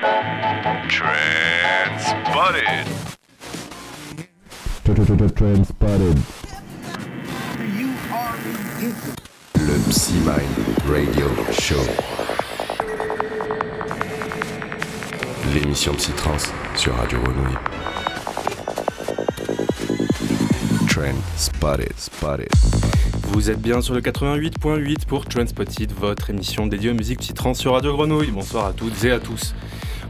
Transpotted. Transpotted. Le Psy-Mind Radio Show. L'émission Psytrance sur Radio Grenouille. Trend Spotted, Spotted. Vous êtes bien sur le 88.8 pour Transpotted, votre émission dédiée aux musiques psytrance sur Radio Grenouille. Bonsoir à toutes et à tous.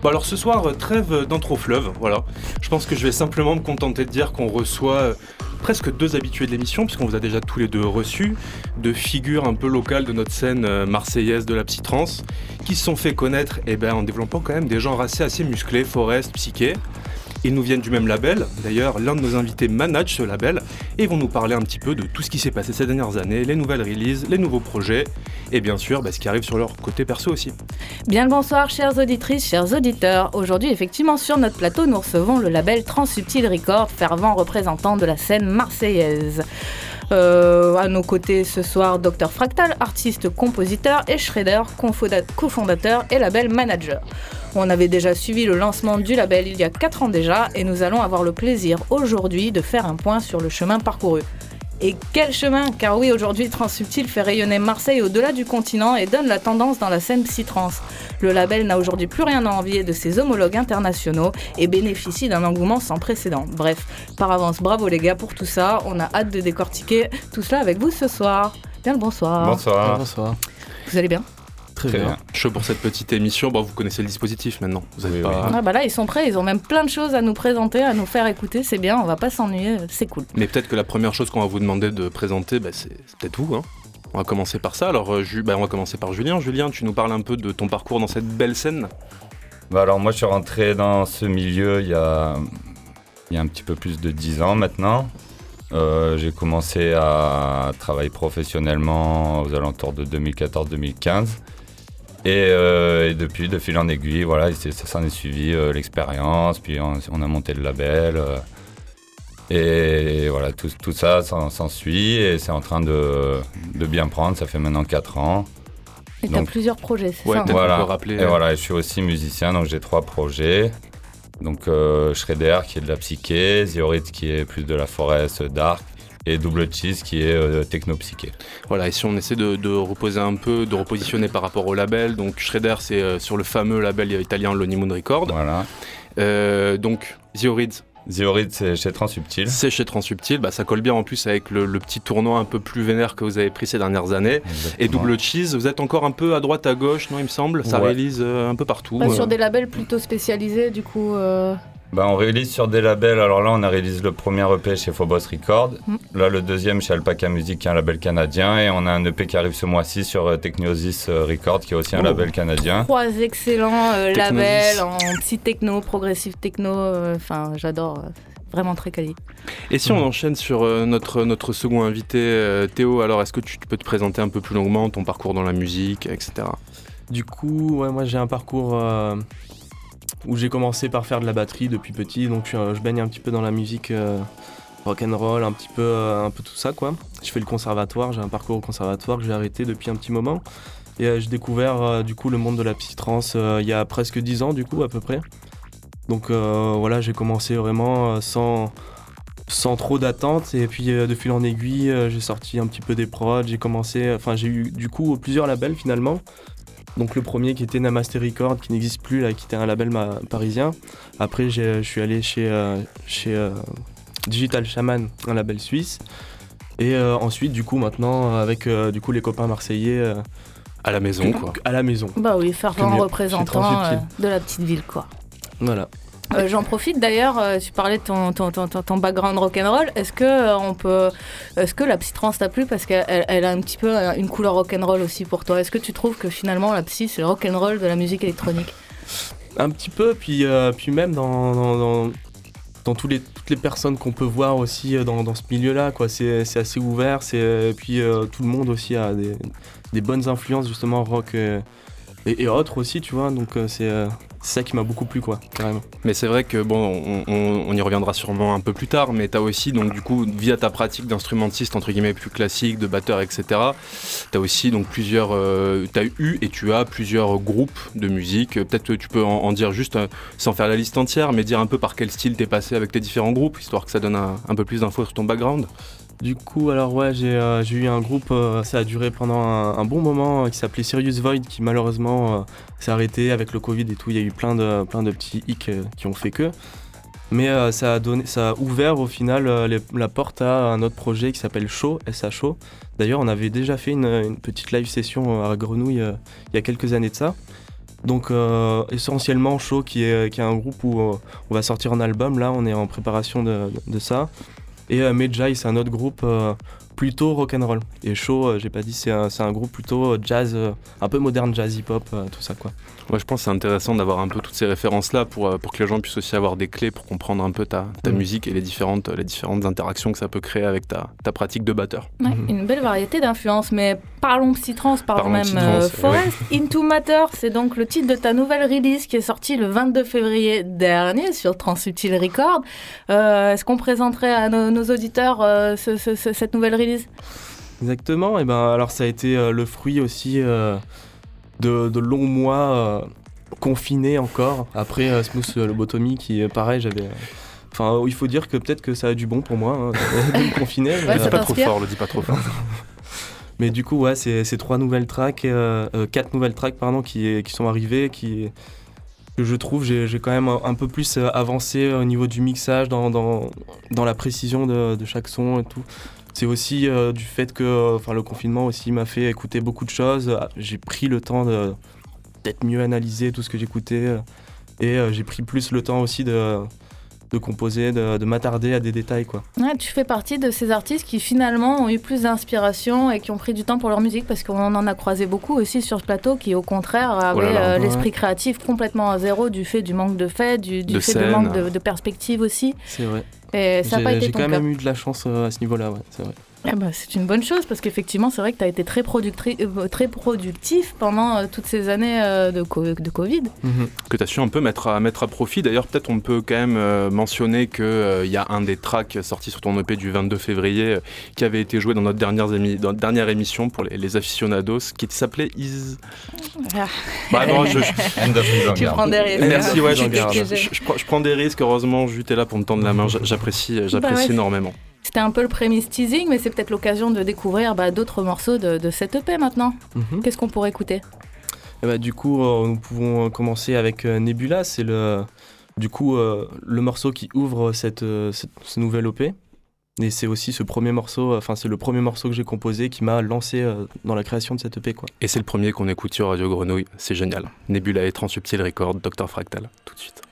Bon alors ce soir, euh, trêve d'entrofleuve, voilà. Je pense que je vais simplement me contenter de dire qu'on reçoit euh, presque deux habitués de l'émission, puisqu'on vous a déjà tous les deux reçus, de figures un peu locales de notre scène euh, marseillaise de la psytrance, qui se sont fait connaître eh ben, en développant quand même des genres assez, assez musclés, Forest, Psyché. Ils nous viennent du même label, d'ailleurs l'un de nos invités manage ce label, et vont nous parler un petit peu de tout ce qui s'est passé ces dernières années, les nouvelles releases, les nouveaux projets, et bien sûr bah, ce qui arrive sur leur côté perso aussi. Bien le bonsoir, chères auditrices, chers auditeurs. Aujourd'hui, effectivement, sur notre plateau, nous recevons le label Transsubtil Record, fervent représentant de la scène marseillaise. Euh, à nos côtés ce soir, Dr Fractal, artiste, compositeur, et Shredder, cofondateur et label manager. On avait déjà suivi le lancement du label il y a 4 ans déjà, et nous allons avoir le plaisir aujourd'hui de faire un point sur le chemin parcouru. Et quel chemin Car oui, aujourd'hui, Transsubtil fait rayonner Marseille au-delà du continent et donne la tendance dans la scène psytrance. Le label n'a aujourd'hui plus rien à envier de ses homologues internationaux et bénéficie d'un engouement sans précédent. Bref, par avance, bravo les gars pour tout ça. On a hâte de décortiquer tout cela avec vous ce soir. Bien le bonsoir. Bonsoir. Bonsoir. Vous allez bien? Très, Très bien. bien. Chaud pour cette petite émission, bon, vous connaissez le dispositif maintenant. Vous êtes Oui, pas... Ah bah là, ils sont prêts, ils ont même plein de choses à nous présenter, à nous faire écouter. C'est bien, on va pas s'ennuyer, c'est cool. Mais peut-être que la première chose qu'on va vous demander de présenter, bah, c'est c'est peut-être vous. Hein. On va commencer par ça. Alors, euh, Ju- bah, on va commencer par Julien. Julien, tu nous parles un peu de ton parcours dans cette belle scène. Bah alors moi je suis rentré dans ce milieu il y a, il y a un petit peu plus de 10 ans maintenant. Euh, j'ai commencé à travailler professionnellement aux alentours de 2014-2015. Et, euh, et depuis, de fil en aiguille, voilà, ça s'en est suivi euh, l'expérience, puis on, on a monté le label. euh, et voilà, tout, tout ça s'en suit et c'est en train de, de bien prendre. Ça fait maintenant 4 ans. Et t'as Donc- plusieurs projets, c'est Ouais, ça Voilà. rappeler. Et voilà, je suis aussi musicien, donc j'ai trois projets. Donc euh, Shredder qui est de la psyché, Ziorit qui est plus de la forest dark, et Double Cheese qui est euh, techno-psyché. Voilà, et si on essaie de, de reposer un peu, de repositionner par rapport au label, donc Shredder, c'est euh, sur le fameux label italien Lonely Moon Record. Voilà. Euh, donc, Ziorid, Ziorit c'est chez Transsubtil. c'est chez Transsubtil. Bah, ça colle bien en plus avec le, le petit tournoi un peu plus vénère que vous avez pris ces dernières années. Et. Double Cheese, vous êtes encore un peu à droite, à gauche, non, il me semble? Ça Ouais. réalise euh, un peu partout. Euh. sur des labels plutôt spécialisés, du coup. Bah, on réalise sur des labels. Alors là, on a réalisé le premier EP chez Phobos Record. Mm. Là, le deuxième chez Alpaca Music, qui est un label canadien. Et on a un EP qui arrive ce mois-ci sur euh, Technosis euh, Record, qui est aussi un Oh. label canadien. Trois excellents euh, labels en psy techno, progressive techno. euh, Enfin, j'adore. euh, Vraiment très quali. Et si on enchaîne sur euh, notre, notre second invité, euh, Théo, alors est-ce que tu peux te présenter un peu plus longuement ton parcours dans la musique, etc. Du coup, ouais, moi j'ai un parcours euh, où j'ai commencé par faire de la batterie depuis petit, donc je, baigne un petit peu dans la musique euh, rock and roll, un petit peu, euh, un peu tout ça quoi. Je fais le conservatoire, j'ai un parcours au conservatoire que j'ai arrêté depuis un petit moment. Et euh, j'ai découvert euh, du coup le monde de la psytrance il y a presque 10 ans du coup à peu près. Donc voilà, j'ai commencé vraiment sans, sans trop d'attente et puis de fil en aiguille, j'ai sorti un petit peu des prods, j'ai commencé, enfin j'ai eu du coup plusieurs labels finalement. Donc le premier qui était Namaste Record, qui n'existe plus, là, qui était un label ma- parisien. Après j'ai- je suis allé chez, euh, chez euh, Digital Shaman, un label suisse. Et euh, ensuite du coup maintenant avec euh, du coup les copains marseillais euh, À la maison, quoi. à la maison. Bah oui, mieux, c'est représentant euh, de la petite ville, quoi. Voilà. Euh, J'en profite d'ailleurs, euh, tu parlais de ton, background rock'n'roll. Est-ce que euh, est-ce que la psytrance t'a plu? Parce qu'elle elle- a un petit peu une couleur rock'n'roll aussi pour toi Est-ce que tu trouves que finalement la psy c'est le rock'n'roll de la musique électronique? Un petit peu, puis, puis même dans, dans, dans- les, toutes les personnes qu'on peut voir aussi dans, dans ce milieu-là. C'est assez ouvert, et puis tout le monde aussi a des, des bonnes influences justement rock, et, autres aussi, tu vois. Donc euh, c'est euh, c'est ça qui m'a beaucoup plu, quoi, carrément. Mais c'est vrai que bon, on, on- y reviendra sûrement un peu plus tard, mais t'as aussi donc du coup via ta pratique d'instrumentiste entre guillemets plus classique, de batteur, etc. T'as aussi donc plusieurs, euh, t'as eu et tu as plusieurs groupes de musique. Peut-être que tu peux en, en dire juste euh, sans faire la liste entière, mais dire un peu par quel style t'es passé avec tes différents groupes, histoire que ça donne un, un peu plus d'infos sur ton background. Du coup, alors ouais, j'ai euh, eu un groupe, euh, ça a duré pendant un, bon moment, euh, qui s'appelait Serious Void, qui malheureusement s'est arrêté avec le Covid et tout. Il y a eu plein de, petits hicks qui ont fait que. Mais ça, a ouvert au final la porte à un autre projet qui s'appelle Show, SHO. D'ailleurs, on avait déjà fait une, petite live session à Grenouille il y a quelques années de ça. Donc essentiellement Show qui est, un groupe où on va sortir un album, là on est en préparation de ça. Et euh, Medjay c'est un autre groupe euh, plutôt rock'n'roll. Et Show, euh, j'ai pas dit, c'est un, c'est un groupe plutôt euh, jazz, euh, un peu moderne jazz hip-hop, euh, tout ça quoi. Moi, je pense que c'est intéressant d'avoir un peu toutes ces références-là pour, euh, pour que les gens puissent aussi avoir des clés pour comprendre un peu ta, ta Mm. musique et les différentes, les différentes interactions que ça peut créer avec ta, ta pratique de batteur. Ouais, Mhm. Une belle variété d'influences, mais parlons psytrance, parlons, Parlons même euh, Forest. Into Matter, c'est donc le titre de ta nouvelle release qui est sortie le 22 février dernier sur Transsubtil Record. Euh, Est-ce qu'on présenterait à nos, nos auditeurs euh, ce- ce- ce- cette nouvelle release Exactement, et ben alors ça a été euh, le fruit aussi euh, de, de longs mois euh, confinés encore. Après euh, Smooth euh, Lobotomie qui est pareil, j'avais. euh, Enfin, il faut dire que peut-être que ça a du bon pour moi hein, de me confiner. mais, Ouais, ça dis pas trop fort, le dis pas trop fort. Mais du coup, ouais, c'est trois nouvelles tracks, euh, euh, quatre nouvelles tracks pardon, qui, qui sont arrivées, qui que je trouve j'ai j'ai quand même un, peu plus avancé au niveau du mixage, dans, dans, dans la précision de, de chaque son et tout. C'est aussi euh, du fait que euh, enfin, le confinement aussi m'a fait écouter beaucoup de choses. Ah, J'ai pris le temps de peut-être mieux analyser tout ce que j'écoutais euh, et euh, j'ai pris plus le temps aussi de, de composer, de, de m'attarder à des détails quoi. Ouais, Tu fais partie de ces artistes qui finalement ont eu plus d'inspiration et qui ont pris du temps pour leur musique parce qu'on en a croisé beaucoup aussi sur ce plateau qui au contraire avaient Oh euh, ouais. l'esprit créatif complètement à zéro du fait du manque de faits, du, du De fait du manque de, de perspective aussi. C'est vrai. Ça n'a J'ai pas été j'ai ton quand cas. même eu de la chance euh, à ce niveau-là, ouais, c'est vrai. Eh ben, c'est une bonne chose parce qu'effectivement, c'est vrai que tu as été très, euh, très productif pendant euh, toutes ces années euh, de, co- de Covid. que tu as su un peu mettre à, mettre à profit. D'ailleurs, peut-être on peut quand même euh, mentionner qu'il y a un des tracks sortis sur ton EP du 22 février qui avait été joué dans notre dernière, émi- dans notre dernière émission pour les, les aficionados qui s'appelait Is. Ah. Bah non, je, Tu prends des risques. merci, ouais, je, je- prends, je prends des risques. Heureusement, Jut est là pour me tendre la main. J'a- J'apprécie, j'apprécie Bah ouais. énormément. C'était un peu le prémisse teasing, mais c'est peut-être l'occasion de découvrir bah, d'autres morceaux de, de cette EP maintenant. Mhm. Qu'est-ce qu'on pourrait écouter? Et bah, du coup, euh, nous pouvons euh, commencer avec euh, Nebula. C'est le, du coup, euh, le morceau qui ouvre cette, euh, cette- ce nouvel OP. Et c'est aussi ce premier morceau, enfin c'est le premier morceau que j'ai composé qui m'a lancé dans la création de cette EP quoi. Et c'est le premier qu'on écoute sur Radio Grenouille. C'est génial. Nebula et Transsubtil Record, Dr Fractal. Tout de suite.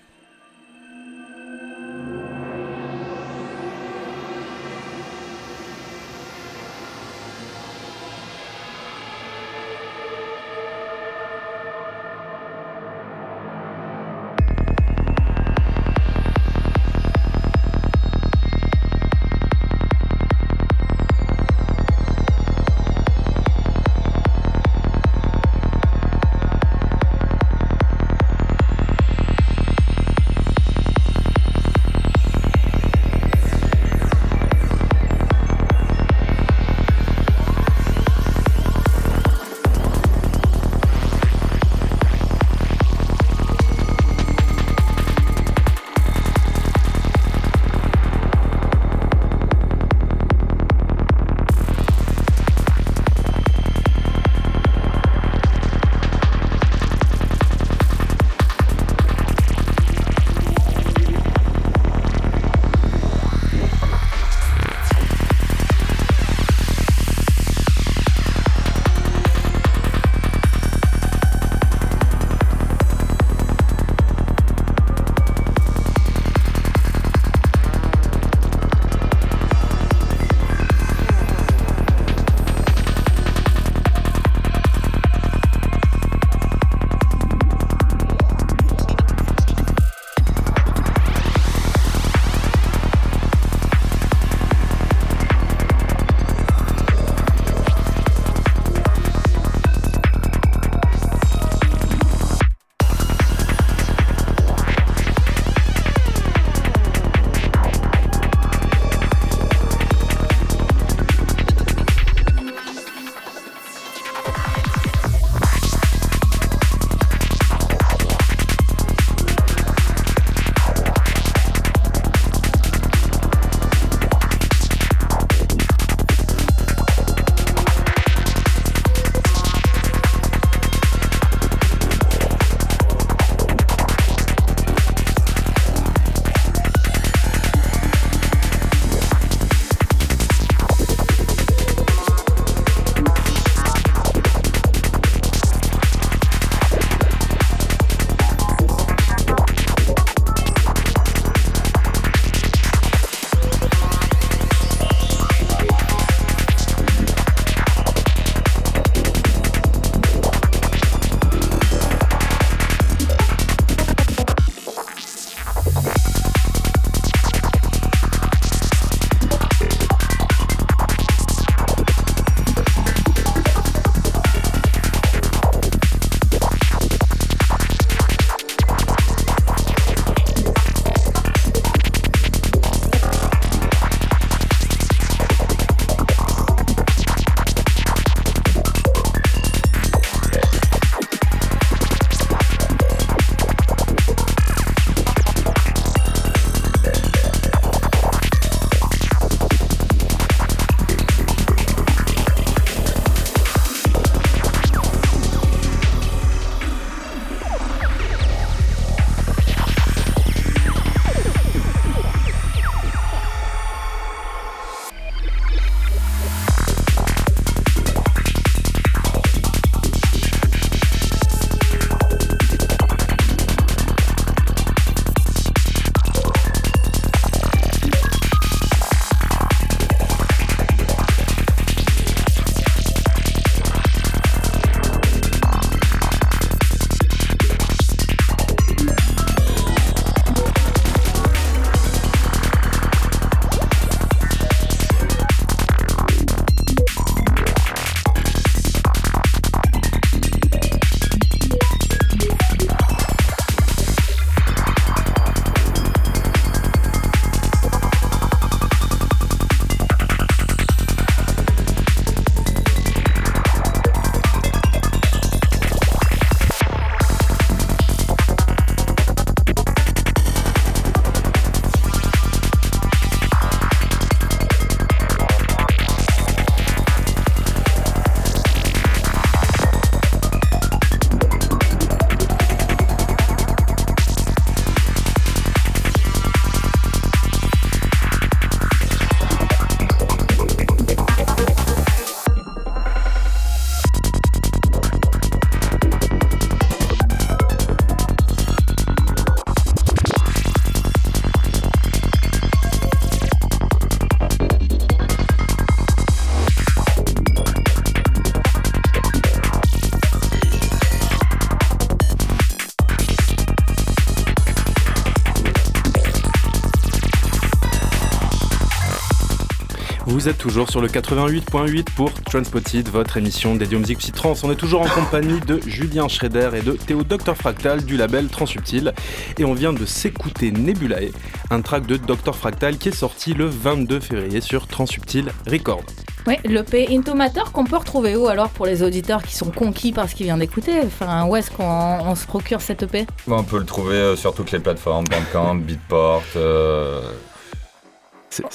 Vous êtes toujours sur le 88.8 pour Transpotted, votre émission dédiée aux musiques psytrans. On est toujours en compagnie de Julien Schrader et de Théo Dr Fractal du label Transsubtil. Et on vient de s'écouter Nebulae, un track de Dr Fractal qui est sorti le 22 février sur Transsubtil Records. Oui, l'EP Into Matter qu'on peut retrouver où alors pour les auditeurs qui sont conquis par ce qu'ils viennent d'écouter? Enfin, où est-ce qu'on on se procure cette EP Bon, on peut le trouver euh, sur toutes les plateformes, Bandcamp, Beatport. euh,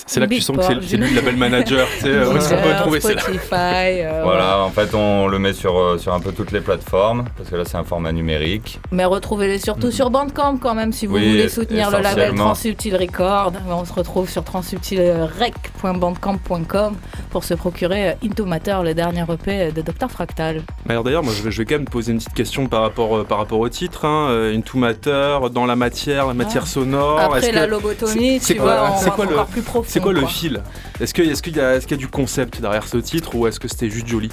C'est là que tu sens que c'est lui le label manager. tu sais, euh, où est-ce qu'on peut trouver ça Spotify. euh, Voilà, en fait, on le met sur, euh, sur un peu toutes les plateformes, parce que là, c'est un format numérique. Mais retrouvez-les surtout Mhm. sur Bandcamp quand même si vous Oui, voulez soutenir le label. Transsubtil Record. On se retrouve sur transsubtilrec.bandcamp.com pour se procurer Into Matter, le dernier EP de Dr Fractal. Alors d'ailleurs, moi je vais, je vais quand même poser une petite question par rapport, euh, par rapport au titre. Hein. Into Matter, dans la matière, la matière sonore. Après la que- lobotomie, c'est- c'est tu quoi- vois, on va encore plus profond. C'est quoi le fil? Est-ce qu'il est y, a- est-ce qu'il y a du concept derrière ce titre ou est-ce que c'était juste joli?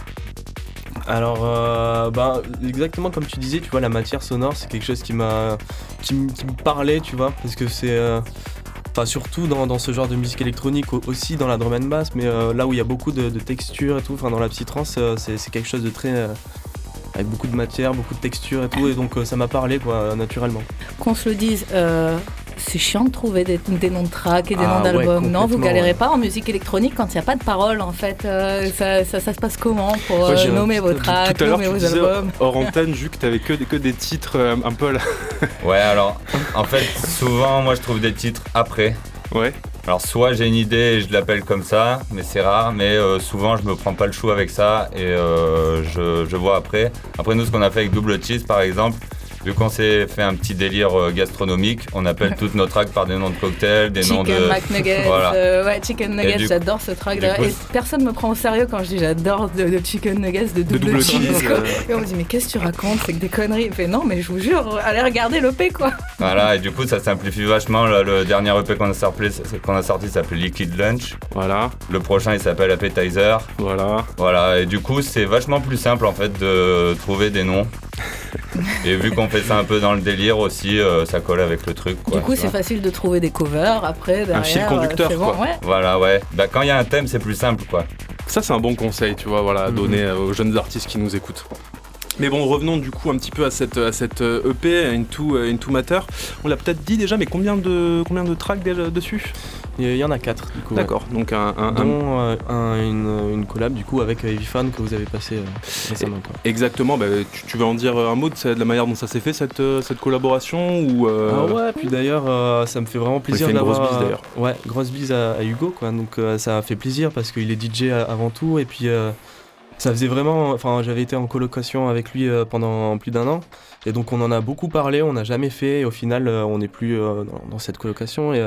Alors, euh, ben, exactement comme tu disais, tu vois, la matière sonore, c'est quelque chose qui m'a, qui, me parlait, tu vois, parce que c'est, euh, enfin, surtout dans, dans ce genre de musique électronique, au- aussi dans la drum and bass, mais euh, là où il y a beaucoup de, de textures et tout, enfin, dans la psytrance, euh, c'est, c'est quelque chose de très, euh, avec beaucoup de matière, beaucoup de textures et tout, et donc euh, ça m'a parlé, quoi, naturellement. Qu'on se le dise, euh, c'est chiant de trouver des, des noms de tracks et des Ah noms ouais, d'albums. non, vous galérez ouais. pas en musique électronique quand il n'y a pas de paroles en fait. Euh, ça, ça, ça se passe comment pour Ouais, euh, nommer vos tracks, Tout à nommer tu vos disais albums hors antenne, vu que t'avais que, des- que des titres euh, un peu à la... Ouais, alors, en fait, souvent, moi, je trouve des titres après. Ouais. Alors, soit j'ai une idée et je l'appelle comme ça, mais c'est rare, mais euh, souvent, je me prends pas le chou avec ça et euh, je, je vois après. Après, nous, ce qu'on a fait avec Double Cheese, par exemple, vu qu'on s'est fait un petit délire euh, gastronomique, on appelle toutes nos tracks par des noms de cocktails, des noms Chicken de. McNuggets, Voilà. euh, ouais, Chicken Nuggets, j'adore ce track coup- Et personne me prend au sérieux quand je dis j'adore de, de Chicken Nuggets, de double, double cheese. cheese. quoi. euh, Et on me dit mais qu'est-ce que tu racontes? C'est que des conneries. Il fait non mais je vous jure, allez regarder l'EP quoi. Voilà, et du coup, ça simplifie vachement. Là, le dernier EP qu'on a sorti, qu'on a sorti s'appelle Liquid Lunch. Voilà, Le prochain, il s'appelle Appetizer. voilà. Voilà, et du coup, c'est vachement plus simple en fait de trouver des noms. et vu qu'on fait ça un peu dans le délire aussi, euh, ça colle avec le truc. Quoi, du coup c'est facile de trouver des covers après derrière. fil euh, conducteur, bon, quoi. ouais. Voilà, ouais. Bah, quand il y a un thème, c'est plus simple, quoi. Ça, c'est un bon conseil, tu vois, voilà, à Mhm. donner euh, aux jeunes artistes qui nous écoutent. Mais bon, revenons du coup un petit peu à cette, à cette euh, EP, Into, euh, Into Matter. On l'a peut-être dit déjà, mais combien de, combien de tracks déjà dessus? Il y en a quatre, du coup. ouais. D'accord, donc un, un- un- Dont euh, un- une, une collab du coup avec Heavy Fan que vous avez passé euh, récemment. quoi. Exactement, bah, tu, tu veux en dire un mot de, la manière dont ça s'est fait cette, cette collaboration ou euh, Ah ouais, puis d'ailleurs, ça me fait vraiment plaisir une grosse d'avoir. bise, d'ailleurs. Ouais, grosse bise à, à Hugo, quoi. Donc ça a fait plaisir parce qu'il est DJ avant tout. Et puis euh, ça faisait vraiment. Enfin, j'avais été en colocation avec lui euh, pendant plus d'un an. Et donc on en a beaucoup parlé, on n'a jamais fait. Et au final, euh, on n'est plus euh, dans, cette colocation. Et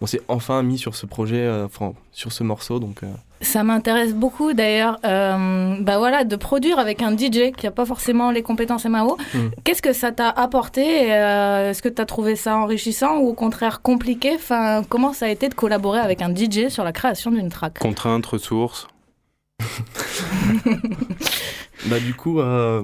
on s'est enfin mis sur ce projet, enfin, sur ce morceau. Donc. Ça m'intéresse beaucoup d'ailleurs, euh, bah voilà, de produire avec un DJ qui n'a pas forcément les compétences MAO. Hmm. Qu'est-ce que ça t'a apporté euh, Est-ce que tu as trouvé ça enrichissant ou au contraire compliqué? Enfin, Comment ça a été de collaborer avec un DJ sur la création d'une track? Contraintes, ressources Bah du coup, euh,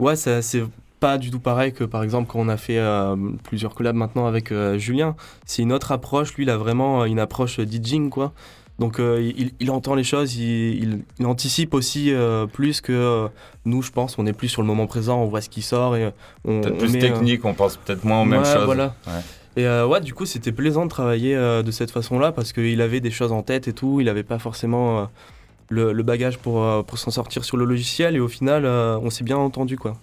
ouais, c'est pas du tout pareil que par exemple quand on a fait euh, plusieurs collabs maintenant avec euh, Julien. C'est une autre approche. Lui, il a vraiment une approche DJing quoi. Donc il, il entend les choses, il, il- il anticipe aussi plus que nous, je pense. On est plus sur le moment présent, on voit ce qui sort et on, Peut-être plus met, technique, on pense peut-être moins aux mêmes ouais, choses. Voilà. Ouais. Et euh, ouais, du coup, c'était plaisant de travailler euh, de cette façon-là parce qu'il avait des choses en tête et tout. Il avait pas forcément euh, le, le bagage pour, euh, pour s'en sortir sur le logiciel. Et au final, euh, on s'est bien entendu, quoi.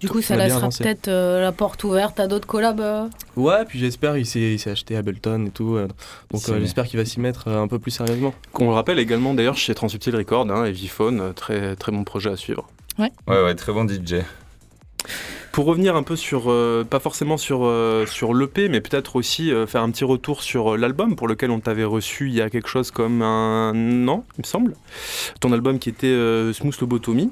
Du coup, ça laissera peut-être euh, la porte ouverte à d'autres collabs. euh. Ouais, puis j'espère, il s'est acheté Ableton et tout. euh, donc euh, j'espère qu'il va s'y mettre euh, un peu plus sérieusement. Qu'on le rappelle également d'ailleurs chez Transubtil Record, hein, et Viphone, euh, très, très bon projet à suivre. Ouais, ouais, très bon DJ. Pour revenir un peu sur, euh, pas forcément sur, euh, sur l'EP, mais peut-être aussi euh, faire un petit retour sur l'album pour lequel on t'avait reçu il y a quelque chose comme un an, il me semble. Ton album qui était Smooth Lobotomie.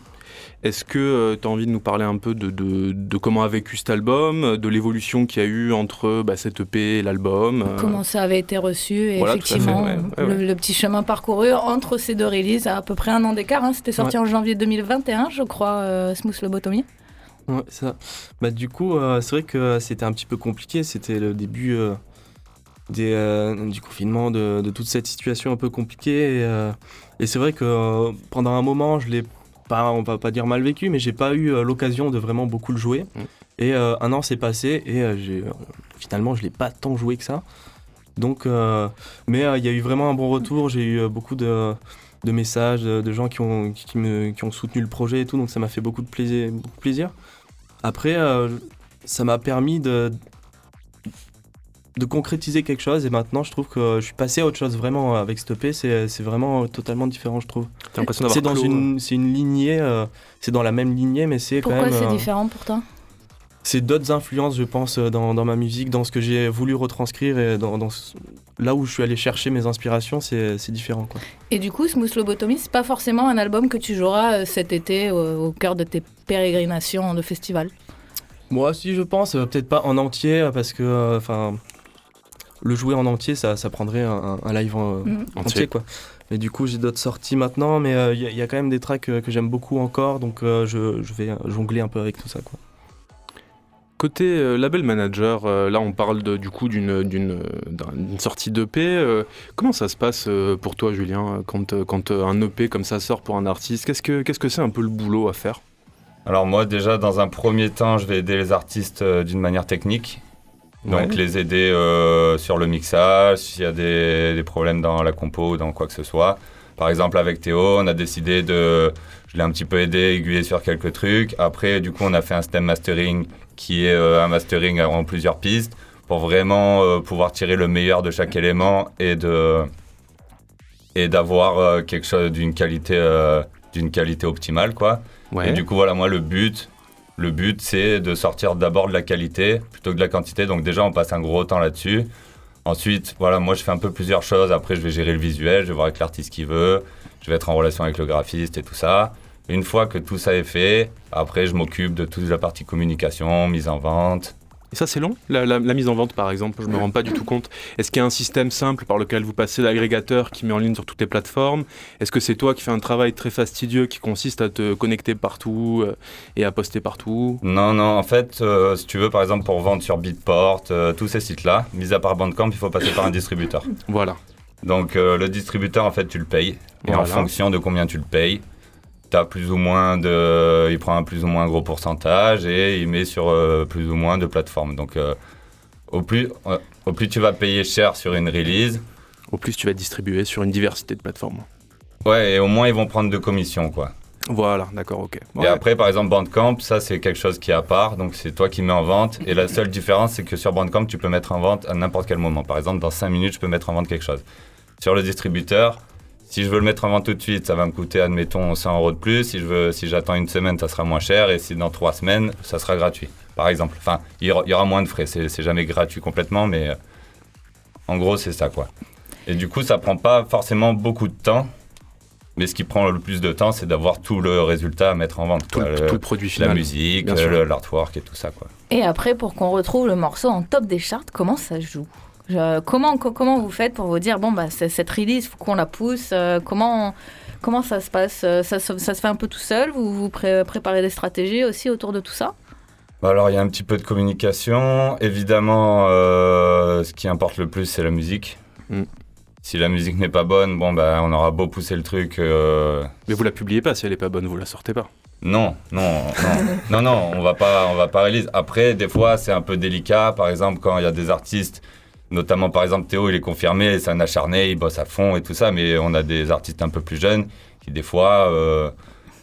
Est-ce que tu as envie de nous parler un peu de, de, de comment a vécu cet album, de l'évolution qu'il y a eu entre bah, cette EP et l'album Comment ça avait été reçu et Voilà, fait, effectivement ouais, ouais, le, petit chemin parcouru entre ces deux releases à à peu près un an d'écart. hein. C'était sorti en janvier 2021, je crois, Smooth Lobotomie. Ouais, ça. Bah, du coup, euh, c'est vrai que c'était un petit peu compliqué. C'était le début. euh, des, euh, du confinement, de, de toute cette situation un peu compliquée. Et, et c'est vrai que pendant un moment, je l'ai pas, on va pas dire mal vécu, mais j'ai pas eu l'occasion de vraiment beaucoup le jouer. Mm. Et un an s'est passé et j'ai, finalement, je l'ai pas tant joué que ça. Donc, mais il y a eu vraiment un bon retour. J'ai eu beaucoup de, de messages de, gens qui ont, qui, qui me, qui ont soutenu le projet et tout, donc ça m'a fait beaucoup de plaisir. Beaucoup de plaisir. Après, euh, ça m'a permis de, de concrétiser quelque chose et maintenant je trouve que je suis passé à autre chose vraiment avec cette EP. C'est c'est vraiment totalement différent, je trouve. T'as l'impression d'avoir C'est dans clos, une, c'est une lignée, euh, c'est dans la même lignée, mais c'est quand Pourquoi même. c'est euh, différent pour toi? C'est d'autres influences, je pense, euh, dans, dans ma musique, dans ce que j'ai voulu retranscrire et dans, dans ce- là où je suis allé chercher mes inspirations, c'est c'est différent. Quoi. Et du coup, Smooth Lobotomy, c'est pas forcément un album que tu joueras euh, cet été au cœur de tes pérégrinations de festival? Moi aussi, je pense, euh, peut-être pas en entier, parce que enfin, le jouer en entier, ça, ça prendrait un, un live en- Mhm. entier. Quoi. Mais du coup, j'ai d'autres sorties maintenant, mais il y, a quand même des tracks que j'aime beaucoup encore, donc euh, je, je vais jongler un peu avec tout ça. Quoi. Côté euh, label manager, euh, là on parle de- du coup d'une d'une d'un- d'une sortie d'EP. euh, comment ça se passe pour toi, Julien, quand, quand un EP comme ça sort pour un artiste Qu'est-ce que qu'est-ce que c'est un peu le boulot à faire? Alors moi déjà dans un premier temps je vais aider les artistes d'une manière technique. Donc Ouais. les aider euh, sur le mixage, s'il y a des, des problèmes dans la compo ou dans quoi que ce soit. Par exemple avec Théo on a décidé de... Je l'ai un petit peu aidé, aiguillé sur quelques trucs. Après du coup on a fait un stem mastering qui est euh, un mastering en plusieurs pistes pour vraiment euh, pouvoir tirer le meilleur de chaque élément et de et d'avoir euh, quelque chose d'une qualité d'une qualité optimale quoi. Ouais. Et du coup, voilà, moi, le but, le but, c'est de sortir d'abord de la qualité plutôt que de la quantité. Donc déjà, on passe un gros temps là-dessus. Ensuite, voilà, moi, je fais un peu plusieurs choses. Après, je vais gérer le visuel, je vais voir avec l'artiste qui veut, je vais être en relation avec le graphiste et tout ça. Une fois que tout ça est fait, après, je m'occupe de toute la partie communication, mise en vente. Et ça c'est long? La, la- la mise en vente par exemple, je me rends pas du tout compte. Est-ce qu'il y a un système simple par lequel vous passez l'agrégateur qui met en ligne sur toutes les plateformes? Est-ce que c'est toi qui fais un travail très fastidieux qui consiste à te connecter partout euh, et à poster partout? Non, non, en fait, euh, si tu veux, par exemple, pour vendre sur Beatport, euh, tous ces sites-là, mis à part Bandcamp, il faut passer par un distributeur. Voilà. Donc euh, le distributeur, en fait, tu le payes. Et en fonction de combien tu le payes, as plus ou moins de... il prend un plus ou moins gros pourcentage et il met sur euh, plus ou moins de plateformes. Donc euh, au, plus, euh, au plus tu vas payer cher sur une release, Au plus tu vas distribuer sur une diversité de plateformes. ouais, et au moins ils vont prendre de commission, quoi. Voilà, d'accord, ok. Et après, par exemple, Bandcamp, ça c'est quelque chose qui est à part, donc c'est toi qui mets en vente. Et la seule différence, c'est que sur Bandcamp, tu peux mettre en vente à n'importe quel moment. Par exemple, dans 5 minutes, je peux mettre en vente quelque chose. Sur le distributeur, si je veux le mettre en vente tout de suite, ça va me coûter, admettons, 100 euros de plus. Si je veux, si j'attends une semaine, ça sera moins cher. Et si dans 3 semaines, ça sera gratuit, par exemple. Enfin, il y aura, il y aura moins de frais. C'est jamais gratuit complètement, mais euh, en gros, c'est ça, quoi. Et du coup, ça prend pas forcément beaucoup de temps. Mais ce qui prend le plus de temps, c'est d'avoir tout le résultat à mettre en vente. tout, quoi. le, tout le produit la final. musique, bien euh, l'artwork et tout ça quoi. Et après, pour qu'on retrouve le morceau en top des charts, comment ça se joue? Je- comment, co- comment vous faites pour vous dire, bon, bah, c'est- cette release, faut qu'on la pousse euh, comment, comment ça se passe euh, ça, se- ça se fait un peu tout seul Vous, vous pré- préparez des stratégies aussi autour de tout ça? Bah alors il y a un petit peu de communication. Évidemment, euh, ce qui importe le plus c'est la musique. Mm. Si la musique n'est pas bonne, bon bah on aura beau pousser le truc. euh, Mais vous la publiez pas si elle est pas bonne, vous la sortez pas. Non, non, non, non, non, on va pas, on va pas release. Après, des fois, c'est un peu délicat. Par exemple, quand il y a des artistes, notamment par exemple Théo, il est confirmé, c'est un acharné, il bosse à fond et tout ça. Mais on a des artistes un peu plus jeunes qui des fois euh,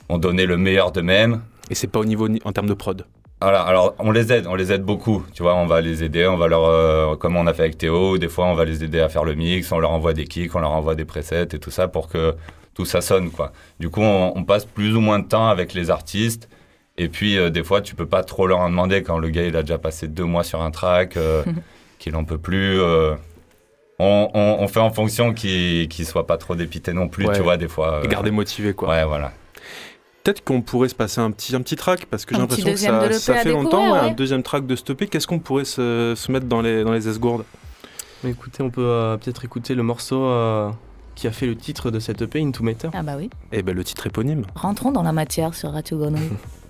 ont donné le meilleur d'eux-mêmes. Et c'est pas au niveau ni- en termes de prod. Voilà, alors on les aide, on les aide beaucoup. Tu vois, on va les aider, on va leur, euh, comme on a fait avec Théo, des fois on va les aider à faire le mix, on leur envoie des kicks, on leur envoie des presets et tout ça pour que tout ça sonne, quoi. Du coup, on, on passe plus ou moins de temps avec les artistes. Et puis, euh, des fois, tu peux pas trop leur en demander quand le gars il a déjà passé deux mois sur un track, euh, qu'il en peut plus. euh, on, on- on fait en fonction qu'il qu'il soit pas trop dépité non plus, Ouais. tu vois, des fois. Et euh, garder motivé, quoi. Ouais, voilà. Peut-être qu'on pourrait se passer un petit, un petit track, parce que j'ai l'impression que ça, fait longtemps, ouais, un deuxième track de stoppé. Qu'est-ce qu'on pourrait se, se mettre dans les, dans les esgourdes? Écoutez, on peut euh, peut-être écouter le morceau euh, qui a fait le titre de cette EP, Into Matter. Ah bah oui. Eh ben le titre éponyme. Rentrons dans la matière sur Radio Grenouille.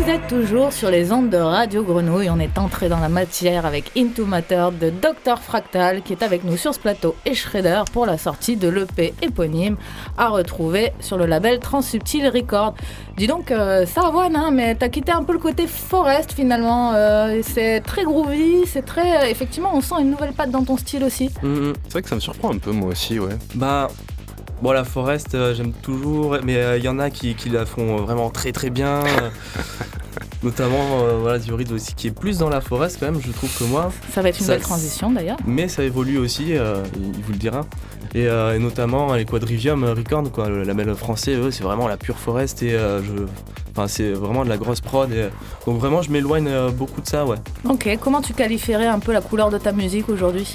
êtes toujours sur les ondes de Radio Grenouille. On est entré dans la matière avec Into Matter de Dr Fractal qui est avec nous sur ce plateau et Shredder pour la sortie de l'EP éponyme à retrouver sur le label Transsubtil Record. Dis donc, euh, ça One, hein, mais t'as quitté un peu le côté forest finalement. Euh, c'est très groovy, c'est très. effectivement, on sent une nouvelle patte dans ton style aussi. Mhm. C'est vrai que ça me surprend un peu moi aussi, ouais. Bah, bon, la Forest, euh, j'aime toujours, mais euh, il y en a qui, qui la font vraiment très très bien. euh, notamment, euh, voilà, Diorid aussi, qui est plus dans la Forest quand même, je trouve que moi. Ça va être une Ça- belle transition d'ailleurs. Mais ça évolue aussi, euh, il vous le dira. Et, euh, et notamment les Quadrivium Records, quoi, le label français, eux, c'est vraiment la pure Forest et euh, je. Enfin, c'est vraiment de la grosse prod. Et, euh, donc vraiment, je m'éloigne euh, beaucoup de ça, ouais. Ok, comment tu qualifierais un peu la couleur de ta musique aujourd'hui?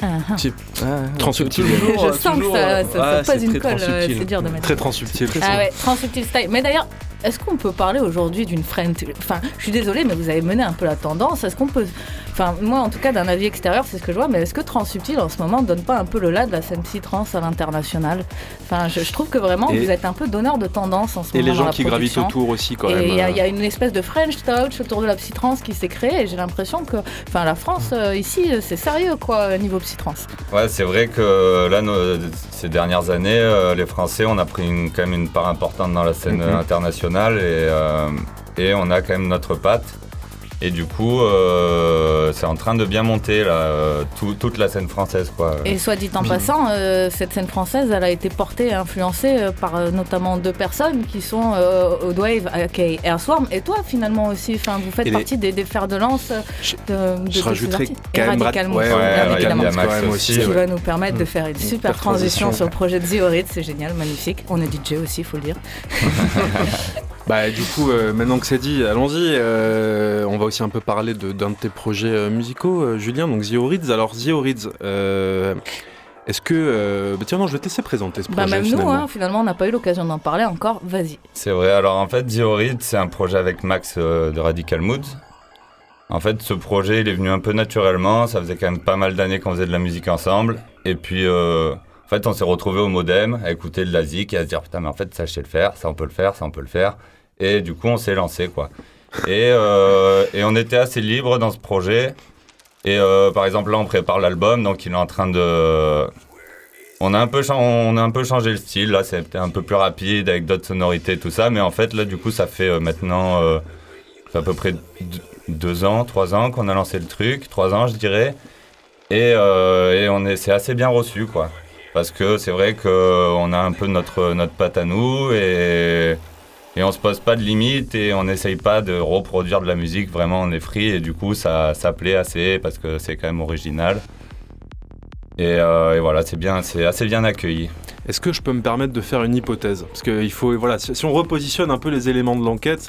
Ah, ah. Je ah, Transsubtil. toujours, Je euh, sens que ça, ça, pose une très colle, euh, c'est dur de mettre. Très transsubtil. Ah ouais, transsubtil style. Mais d'ailleurs, est-ce qu'on peut parler aujourd'hui d'une French Enfin, je suis désolée, mais vous avez mené un peu la tendance. Est-ce qu'on peut. Enfin, moi, en tout cas, d'un avis extérieur, c'est ce que je vois, mais est-ce que Transsubtil, en ce moment, donne pas un peu le là de la scène psy-trans à l'international? Enfin, je, je trouve que vraiment, Et- vous êtes un peu donneur de tendance en ce Et moment. les dans gens la qui gravitent autour aussi quand Et même. il y, a- euh. il y a une espèce de French touch autour de la psy-trans qui s'est créée, et j'ai l'impression que. Enfin, la France, euh, ici, euh, c'est sérieux, quoi, au niveau psy-trans. Ouais, c'est vrai que là, nos- ces dernières années, euh, les Français, on a pris une- quand même une part importante dans la scène Mhm. internationale et, euh, et on a quand même notre patte. Et du coup, euh, c'est en train de bien monter là, euh, tout- toute la scène française, quoi. Et soit dit en passant, euh, cette scène française, elle a été portée et influencée euh, par euh, notamment deux personnes qui sont euh, Oddwave, aka Airswarm, et toi finalement aussi. Enfin, vous faites Et les- partie des, des fers de lance Je- de, de, Je ces rajouterais artistes. quand Et même Radical ouais, ouais, Max aussi. aussi, qui ouais. va nous permettre de faire une super Super transition transition. sur le projet de Ziorid, c'est génial, magnifique. On est DJ aussi, il faut le dire. Bah du coup, euh, maintenant que c'est dit, allons-y. euh, on va aussi un peu parler de- d'un de, tes projets euh, musicaux, euh, Julien, donc The Orids. Alors The Orids, euh, est-ce que... euh, bah, tiens, non, je vais te laisser présenter ce Bah, projet même nous, finalement. hein, finalement, on n'a pas eu l'occasion d'en parler encore. Vas-y. C'est vrai, alors en fait, Diorid, c'est un projet avec Max euh, de Radical Moods. En fait, ce projet, il est venu un peu naturellement. Ça faisait quand même pas mal d'années qu'on faisait de la musique ensemble. Et puis, euh, en fait, on s'est retrouvés au modem à écouter de la zik et à se dire putain, mais en fait, ça, je sais le faire, ça, on peut le faire, ça, on peut le faire. Et du coup, on s'est lancé, quoi. Et, euh, et on était assez libre dans ce projet. Et euh, par exemple, là, on prépare l'album, donc il est en train de. On a, un peu on a un peu changé le style, là c'était un peu plus rapide avec d'autres sonorités tout ça, mais en fait là du coup ça fait euh, maintenant euh, à peu près deux, ans, trois ans qu'on a lancé le truc, trois ans je dirais, et, et on est, c'est assez bien reçu quoi, parce que c'est vrai qu'on a un peu notre, notre patte à nous et, et on se pose pas de limites et on n'essaye pas de reproduire de la musique, vraiment on est free et du coup ça, ça plaît assez parce que c'est quand même original. Et, euh, et voilà, c'est bien, c'est assez bien accueilli. Est-ce que je peux me permettre de faire une hypothèse? Parce que il faut, voilà, si si on repositionne un peu les éléments de l'enquête,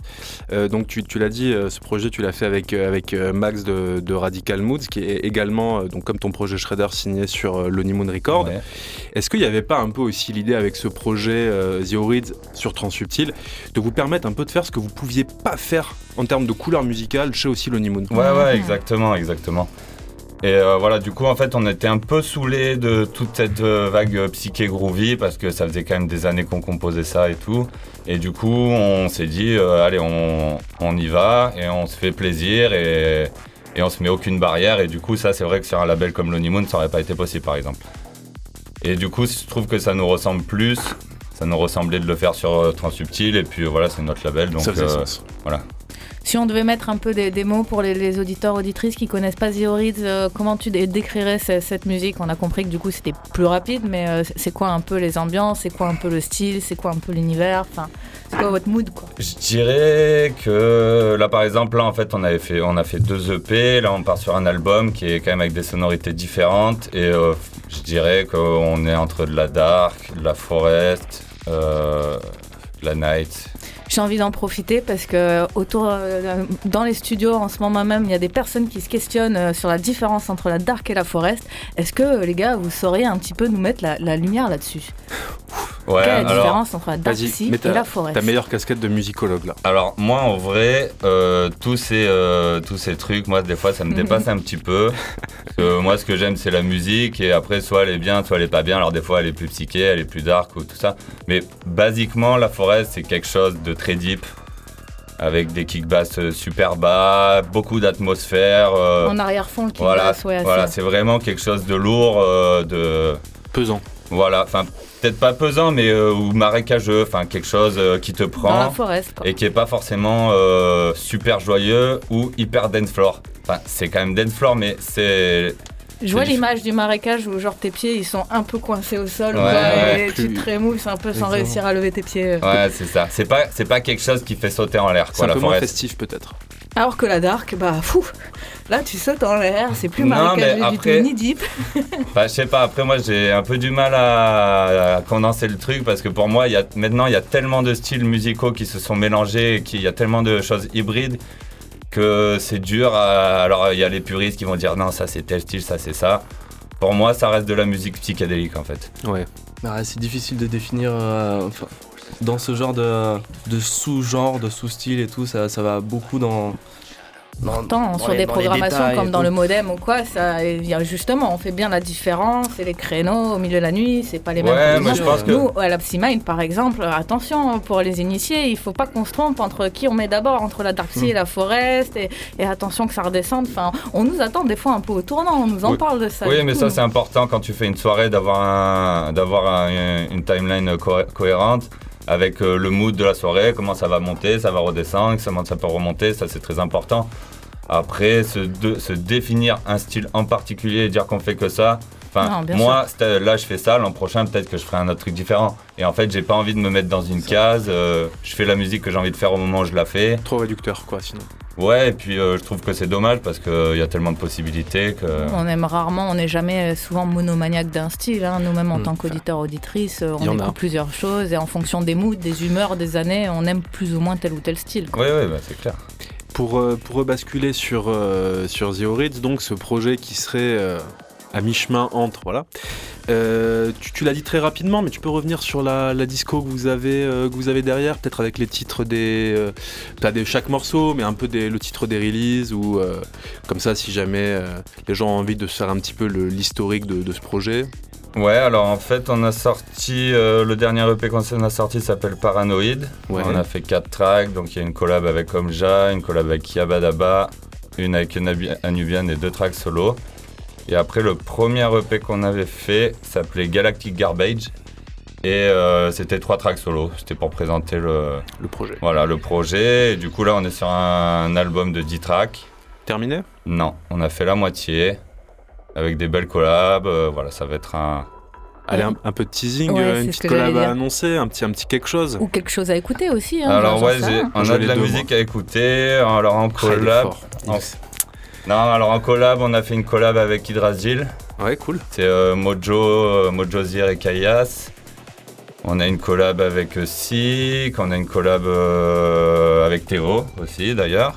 euh, donc tu, tu l'as dit, euh, ce projet tu l'as fait avec, avec Max de, de Radical Moods, qui est également, donc comme ton projet Shredder, signé sur l'Honeymoon Record. Ouais. Est-ce qu'il n'y avait pas un peu aussi l'idée avec ce projet The sur Transsubtil de vous permettre un peu de faire ce que vous pouviez pas faire en termes de couleur musicale chez aussi l'Honeymoon Ouais, ouais, exactement, exactement. Et euh, voilà, du coup, en fait, on était un peu saoulés de toute cette euh, vague euh, psyché groovy parce que ça faisait quand même des années qu'on composait ça et tout. Et du coup, on s'est dit, euh, allez, on, on y va et on se fait plaisir et, et on se met aucune barrière. Et du coup, ça, c'est vrai que sur un label comme l'Honeymoon, ça aurait pas été possible, par exemple. Et du coup, je trouve que ça nous ressemble plus. Ça nous ressemblait de le faire sur Transsubtil et puis voilà, c'est notre label. Donc, Ça faisait euh, sens. Si on devait mettre un peu des, mots pour les, auditeurs, auditrices qui connaissent pas The euh, comment tu dé- décrirais ce- cette musique? On a compris que du coup c'était plus rapide, mais euh, c'est- quoi un peu les ambiances? C'est quoi un peu le style? C'est quoi un peu l'univers? Enfin, c'est quoi votre mood quoi? Je dirais que là par exemple là en fait on avait fait on a fait deux EP là on part sur un album qui est quand même avec des sonorités différentes. Et euh, je dirais qu'on est entre de la dark, de la forest, de la night. J'ai envie d'en profiter parce que autour, euh, dans les studios en ce moment même, il y a des personnes qui se questionnent euh, sur la différence entre la dark et la forest. Est-ce que euh, les gars, vous sauriez un petit peu nous mettre la, la lumière là-dessus? Ouais, Quelle est la alors, différence entre la dark sea et la forest? ta meilleure casquette de musicologue là. alors moi en vrai euh, tous ces euh, tous ces trucs moi des fois ça me dépasse un petit peu. Parce que moi ce que j'aime c'est la musique et après soit elle est bien soit elle est pas bien alors des fois elle est plus psyché, elle est plus dark ou tout ça. Mais basiquement la forest c'est quelque chose de très deep. avec des kick bass super bas, beaucoup d'atmosphère. euh, En arrière-fond, le kick voilà, bass, ouais, voilà c'est vraiment quelque chose de lourd, euh, de Pesant. voilà, enfin peut-être pas pesant, mais euh, ou marécageux, enfin quelque chose euh, qui te dans la prend forêt. quoi. et qui est pas forcément euh, super joyeux ou hyper dance floor. Enfin, c'est quand même dance floor, mais c'est Je vois l'image du marécage où genre tes pieds ils sont un peu coincés au sol Ouais, quoi, ouais. et tu te un peu sans Exactement. réussir à lever tes pieds. ouais, c'est ça. C'est pas c'est pas quelque chose qui fait sauter en l'air. C'est quoi, un la peu moins festif peut-être. Alors que la dark, bah fou, là tu sautes en l'air, c'est plus Non, marécageux mais du après- tout, ni deep. Enfin, je sais pas, après moi j'ai un peu du mal à, à condenser le truc parce que pour moi, il y a, maintenant il y a tellement de styles musicaux qui se sont mélangés et qu'il y a tellement de choses hybrides que c'est dur. à- alors il y a les puristes qui vont dire non, ça c'est tel style, ça c'est ça. Pour moi, ça reste de la musique psychédélique en fait. Ouais. Bah, c'est difficile de définir. euh, enfin, dans ce genre de, de sous-genre, de sous-style et tout, ça, ça va beaucoup dans. Dans- Pourtant, dans sur les- des programmations comme dans tout. le modem ou quoi, ça, il y a justement, on fait bien la différence, et les créneaux au milieu de la nuit, c'est pas les mêmes. Ouais, moi je que. Nous, à la Psymind, par exemple, attention, pour les initiés, il faut pas qu'on se trompe entre qui on met d'abord, entre la Dark Sea Hmm. et la Forest, et, et attention que ça redescende. Enfin, on nous attend des fois un peu au tournant, on nous en Oui. parle de ça. Oui, mais coup, ça c'est important quand tu fais une soirée d'avoir un, d'avoir un- une timeline co- cohérente avec euh, le mood de la soirée, comment ça va monter, ça va redescendre, ça peut remonter, ça c'est très important. Après, se définir un style en particulier et dire qu'on fait que ça. Enfin, Non, bien moi, là, je fais ça. L'an prochain, peut-être que je ferai un autre truc différent. Et en fait, j'ai pas envie de me mettre dans une case. euh, je fais la musique que j'ai envie de faire au moment où je la fais. Trop réducteur quoi sinon. Ouais, et puis euh, je trouve que c'est dommage parce qu'il y a tellement de possibilités que. On aime rarement, on n'est jamais euh, souvent monomaniaque d'un style. hein. Nous-mêmes, en Mm. tant qu'auditeurs, auditrices, euh, Il y on en a. écoute plusieurs choses et en fonction des moods, des humeurs, des années, on aime plus ou moins tel ou tel style. quoi. Oui, oui, bah, c'est clair. Pour, euh, pour rebasculer sur, euh, sur The Orids, donc ce projet qui serait euh, à mi-chemin entre, voilà. Euh, tu tu l'as dit très rapidement, mais tu peux revenir sur la, la disco que vous avez, euh, que vous avez derrière, peut-être avec les titres des, euh, pas des chaque morceau, mais un peu des, le titre des releases ou comme ça, si jamais les gens ont envie de se faire un petit peu l'historique de, de ce projet. Ouais, alors en fait, on a sorti le dernier EP qu'on a sorti s'appelle Paranoid. Ouais. On a fait quatre tracks, donc il y a une collab avec Omja, une collab avec Yabadaba, une avec Anubian et deux tracks solo. Et après, le premier EP qu'on avait fait s'appelait Galactic Garbage. Et euh, c'était trois tracks solo. C'était pour présenter le, Le projet. voilà, le projet. Et du coup, là, on est sur un, album de 10 tracks. Terminé? Non, on a fait la moitié avec des belles collabs. euh, voilà, ça va être un, Allez, un, un peu de teasing, Ouais, euh, une petite collab à annoncer, un petit, un petit quelque chose. Ou quelque chose à écouter aussi. Hein, Alors ouais, on a de la deux, musique à écouter. Alors en Ah, il est collab, fort. Il- en- non, alors en collab, on a fait une collab avec Hydrasil. Ouais, cool. C'est euh, Mojo, euh, Mojo Zir et Kayas. On a une collab avec euh, Sik, on a une collab euh, avec Théo aussi d'ailleurs.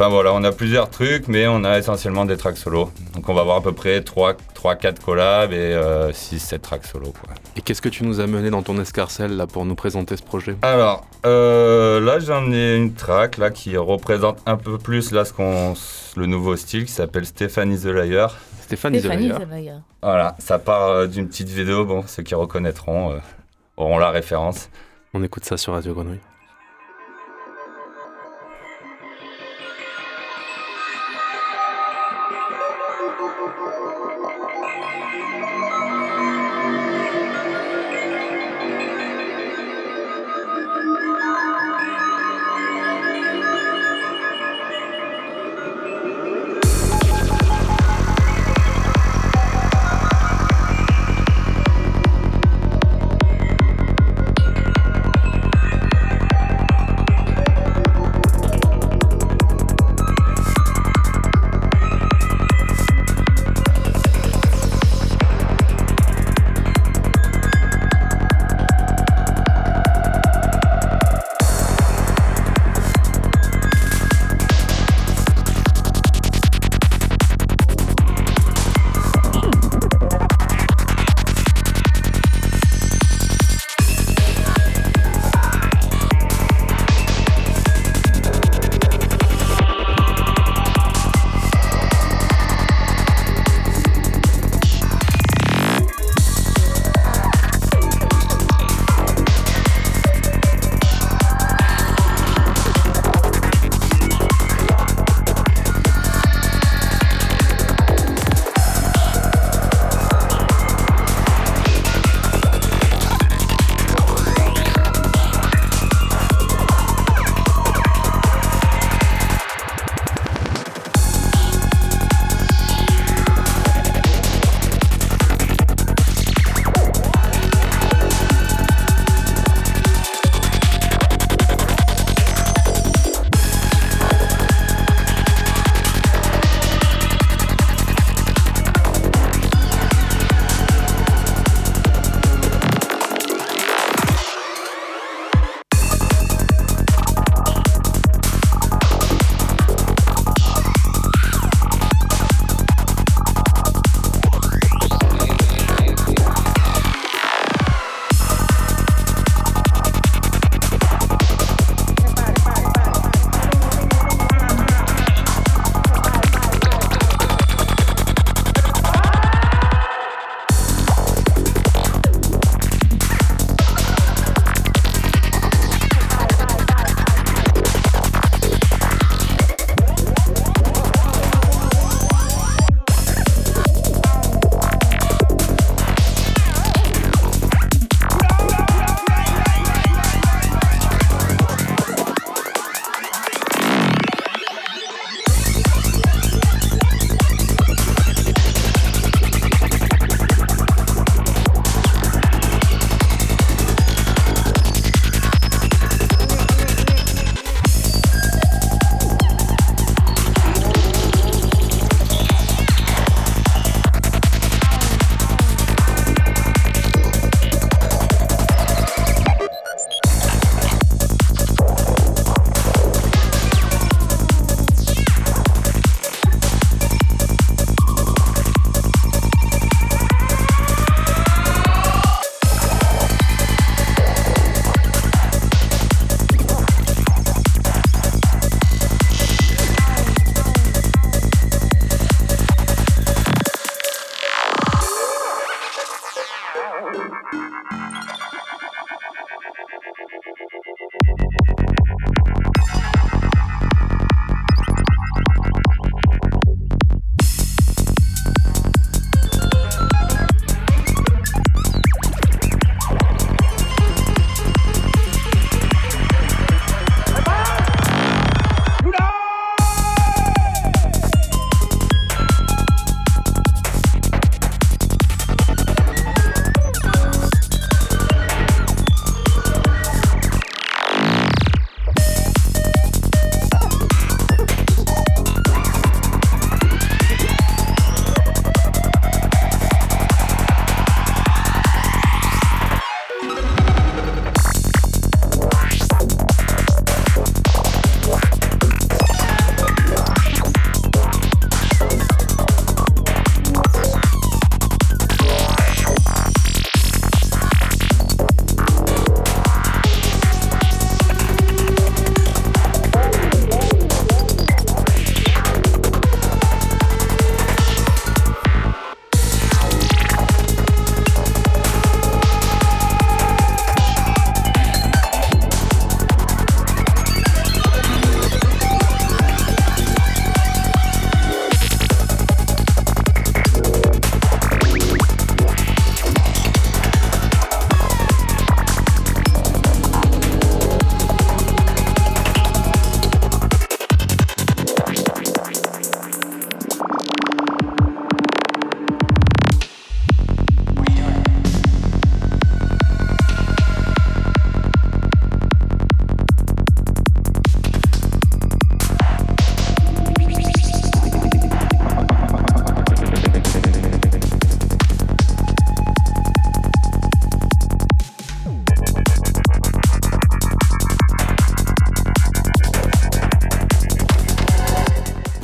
Enfin voilà, on a plusieurs trucs, mais on a essentiellement des tracks solo. Donc on va avoir à peu près 3-4 collabs et 6-7 tracks solo. Quoi. Et qu'est-ce que tu nous as mené dans ton escarcelle là pour nous présenter ce projet? Alors, euh, là j'en ai une track là, qui représente un peu plus là, ce qu'on, le nouveau style qui s'appelle Stéphanie the Liar. Stéphanie. Zelaya. Voilà, ça part euh, d'une petite vidéo, bon, ceux qui reconnaîtront euh, auront la référence. On écoute ça sur Radio Grenouille.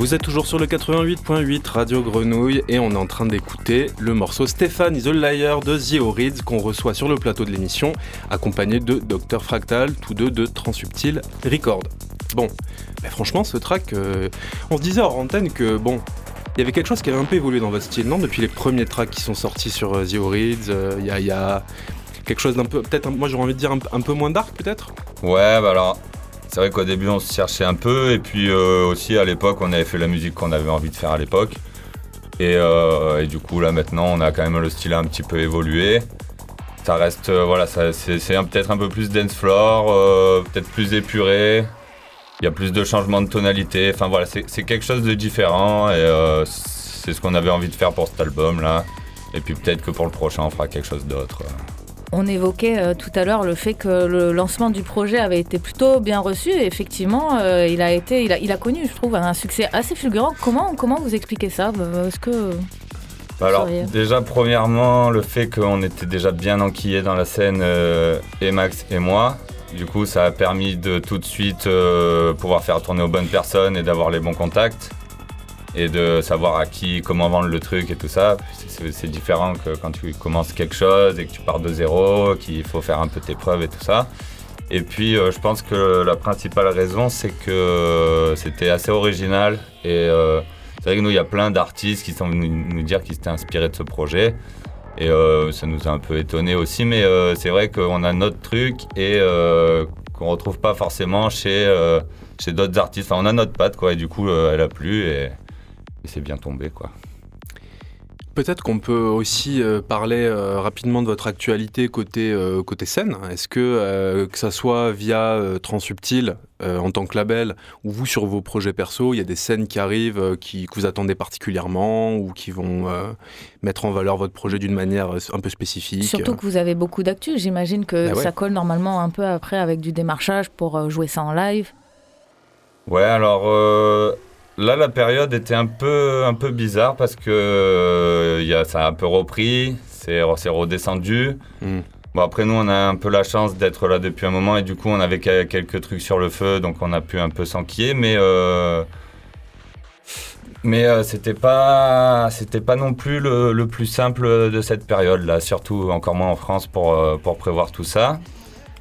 Vous êtes toujours sur le 88.8 Radio Grenouille et on est en train d'écouter le morceau Stéphane is a Liar de The qu'on reçoit sur le plateau de l'émission, accompagné de Dr Fractal, tous deux de Transsubtil Record. Bon, mais franchement, ce track, euh, on se disait hors antenne que bon, il y avait quelque chose qui avait un peu évolué dans votre style, non? Depuis les premiers tracks qui sont sortis sur euh, The euh, il y, a- quelque chose d'un peu, peut-être, moi j'aurais envie de dire un, un peu moins dark peut-être? Ouais, bah alors, c'est vrai qu'au début on se cherchait un peu, et puis euh, aussi à l'époque on avait fait la musique qu'on avait envie de faire à l'époque. Et, euh, et du coup là maintenant on a quand même le style un petit peu évolué. Ça reste, euh, voilà, c'est peut-être un peu plus dance floor, peut-être plus épuré. Il y a plus de changements de tonalité. Enfin voilà, c'est quelque chose de différent et c'est ce qu'on avait envie de faire pour cet album là. Et puis peut-être que pour le prochain on fera quelque chose d'autre. On évoquait euh, tout à l'heure le fait que le lancement du projet avait été plutôt bien reçu. Et effectivement, euh, il, a été, il, a, il a connu, je trouve, un succès assez fulgurant. Comment, comment vous expliquez ça? Euh, Est-ce que Bah Alors déjà premièrement le fait qu'on était déjà bien enquillés dans la scène euh, et Max et moi. Du coup ça a permis de tout de suite euh, pouvoir faire tourner aux bonnes personnes et d'avoir les bons contacts et de savoir à qui comment vendre le truc et tout ça. C'est- différent que quand tu commences quelque chose et que tu pars de zéro, qu'il faut faire un peu tes preuves et tout ça. Et puis euh, je pense que la principale raison c'est que c'était assez original et euh, c'est vrai que nous, il y a plein d'artistes qui sont venus nous dire qu'ils s'étaient inspirés de ce projet. Et euh, ça nous a un peu étonné aussi, mais c'est vrai qu'on a notre truc et qu'on retrouve pas forcément chez, chez d'autres artistes. Enfin, on a notre patte, quoi, et du coup, elle a plu et c'est bien tombé, quoi. Peut-être qu'on peut aussi euh, parler euh, rapidement de votre actualité côté, euh, côté scène. Est-ce que, que ça soit via Transsubtil euh, en tant que label ou vous sur vos projets perso, il y a des scènes qui arrivent qui, que vous attendez particulièrement ou qui vont mettre en valeur votre projet d'une manière un peu spécifique Surtout que vous avez beaucoup d'actu. J'imagine que Bah ouais. ça colle normalement un peu après avec du démarchage pour jouer ça en live. Ouais, alors euh, là, la période était un peu, un peu bizarre parce que euh, il y a, ça a un peu repris, c'est c'est redescendu. Hmm. Bon, après, nous, on a un peu la chance d'être là depuis un moment et du coup, on avait que- quelques trucs sur le feu, donc on a pu un peu s'enquiller, mais. euh, mais euh, c'était pas c'était pas non plus le, le plus simple de cette période là surtout encore moins en France pour, euh, pour prévoir tout ça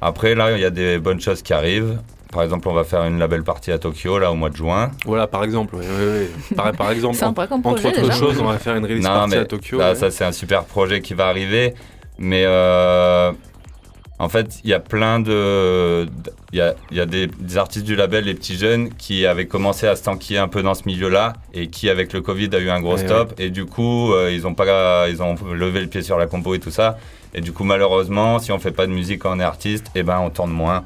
après là il y a des bonnes choses qui arrivent par exemple on va faire une label party à Tokyo là au mois de juin Voilà, par exemple. oui, oui, oui. Par, par exemple, en- Sympa comme entre autres choses, on va faire une release non party mais à Tokyo. là, ouais. ça c'est un super projet qui va arriver mais euh, en fait il y a plein de il y a, il y a des, des artistes du label les petits jeunes qui avaient commencé à s'enquiller un peu dans ce milieu là et qui avec le Covid a eu un gros Ouais, stop et du coup euh, ils ont pas ils ont levé le pied sur la compo et tout ça et du coup malheureusement si on fait pas de musique quand on est artiste et ben on tourne moins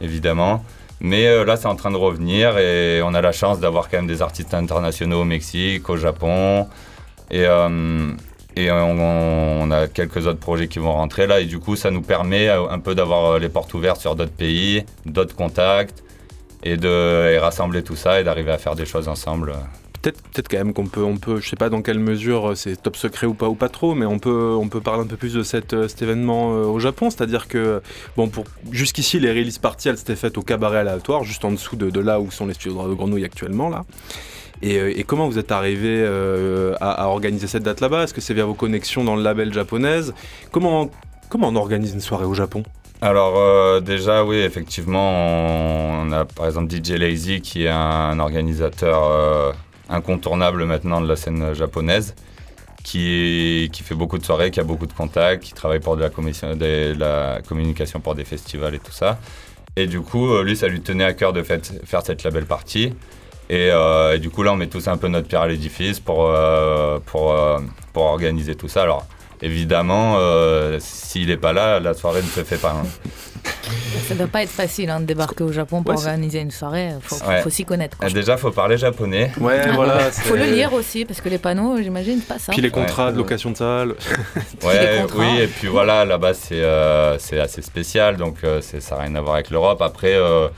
évidemment mais euh, là c'est en train de revenir et on a la chance d'avoir quand même des artistes internationaux au Mexique au Japon et euh, et on, a quelques autres projets qui vont rentrer là et du coup ça nous permet euh, un peu d'avoir les portes ouvertes sur d'autres pays, d'autres contacts et de rassembler tout ça et d'arriver à faire des choses ensemble. Peut-être, peut-être quand même qu'on peut, on peut, je sais pas dans quelle mesure euh, c'est top secret ou pas ou pas trop, mais on peut, on peut parler un peu plus de euh, cet événement euh, au Japon, c'est-à-dire que bon jusqu'ici les release parties elles s'étaient faites au cabaret aléatoire, juste en dessous de, là où sont les studios de Grenouille actuellement là. Et, comment vous êtes arrivé à, organiser cette date là-bas? Est-ce que c'est via vos connexions dans le label japonaise? Comment, comment on organise une soirée au Japon? Alors déjà oui effectivement on, a par exemple DJ Lazy qui est un, organisateur incontournable maintenant de la scène japonaise qui, fait beaucoup de soirées, qui a beaucoup de contacts, qui travaille pour de la, communication pour des festivals et tout ça. Et du coup, euh, lui, ça lui tenait à cœur de faire cette label party. Et, euh, et du coup, là, on met tous un peu notre pierre à l'édifice pour, pour, euh, pour organiser tout ça. Alors, évidemment, euh, s'il n'est pas là, la soirée ne se fait pas. hein. Ça doit pas être facile hein, de débarquer au Japon pour Ouais, organiser une soirée. Faut, faut- Ouais. faut s'y connaître. quoi. Euh, Déjà, faut parler japonais. Ouais, voilà. Faut le lire aussi parce que les panneaux, j'imagine, pas ça. Puis les contrats Ouais. de location de salle. Ouais, oui, et puis voilà, là-bas c'est euh, c'est assez spécial, donc euh, ça n'a rien à voir avec l'Europe. Après, euh,